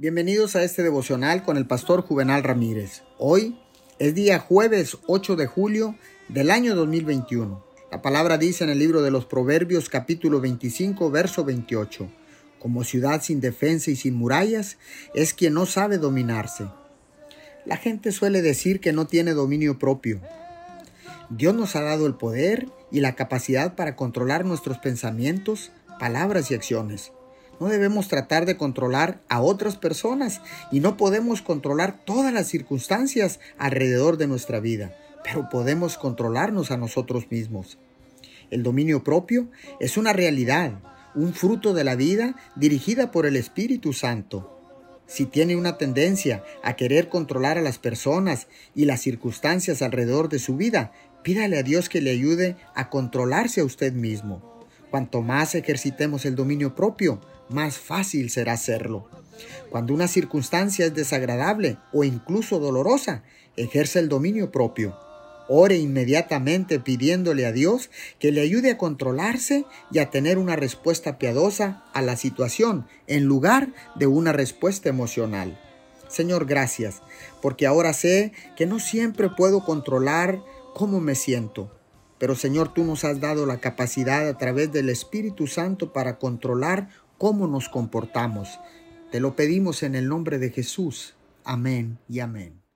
Bienvenidos a este devocional con el pastor Juvenal Ramírez. Hoy es día jueves 8 de julio del año 2021. La palabra dice en el libro de los Proverbios capítulo 25 verso 28. Como ciudad sin defensa y sin murallas es quien no sabe dominarse. La gente suele decir que no tiene dominio propio. Dios nos ha dado el poder y la capacidad para controlar nuestros pensamientos, palabras y acciones. No debemos tratar de controlar a otras personas y no podemos controlar todas las circunstancias alrededor de nuestra vida, pero podemos controlarnos a nosotros mismos. El dominio propio es una realidad, un fruto de la vida dirigida por el Espíritu Santo. Si tiene una tendencia a querer controlar a las personas y las circunstancias alrededor de su vida, pídale a Dios que le ayude a controlarse a usted mismo. Cuanto más ejercitemos el dominio propio, más fácil será hacerlo. Cuando una circunstancia es desagradable o incluso dolorosa, ejerce el dominio propio. Ore inmediatamente pidiéndole a Dios que le ayude a controlarse y a tener una respuesta piadosa a la situación en lugar de una respuesta emocional. Señor, gracias, porque ahora sé que no siempre puedo controlar cómo me siento, pero Señor, tú nos has dado la capacidad a través del Espíritu Santo para controlar cómo nos comportamos. Te lo pedimos en el nombre de Jesús. Amén y amén.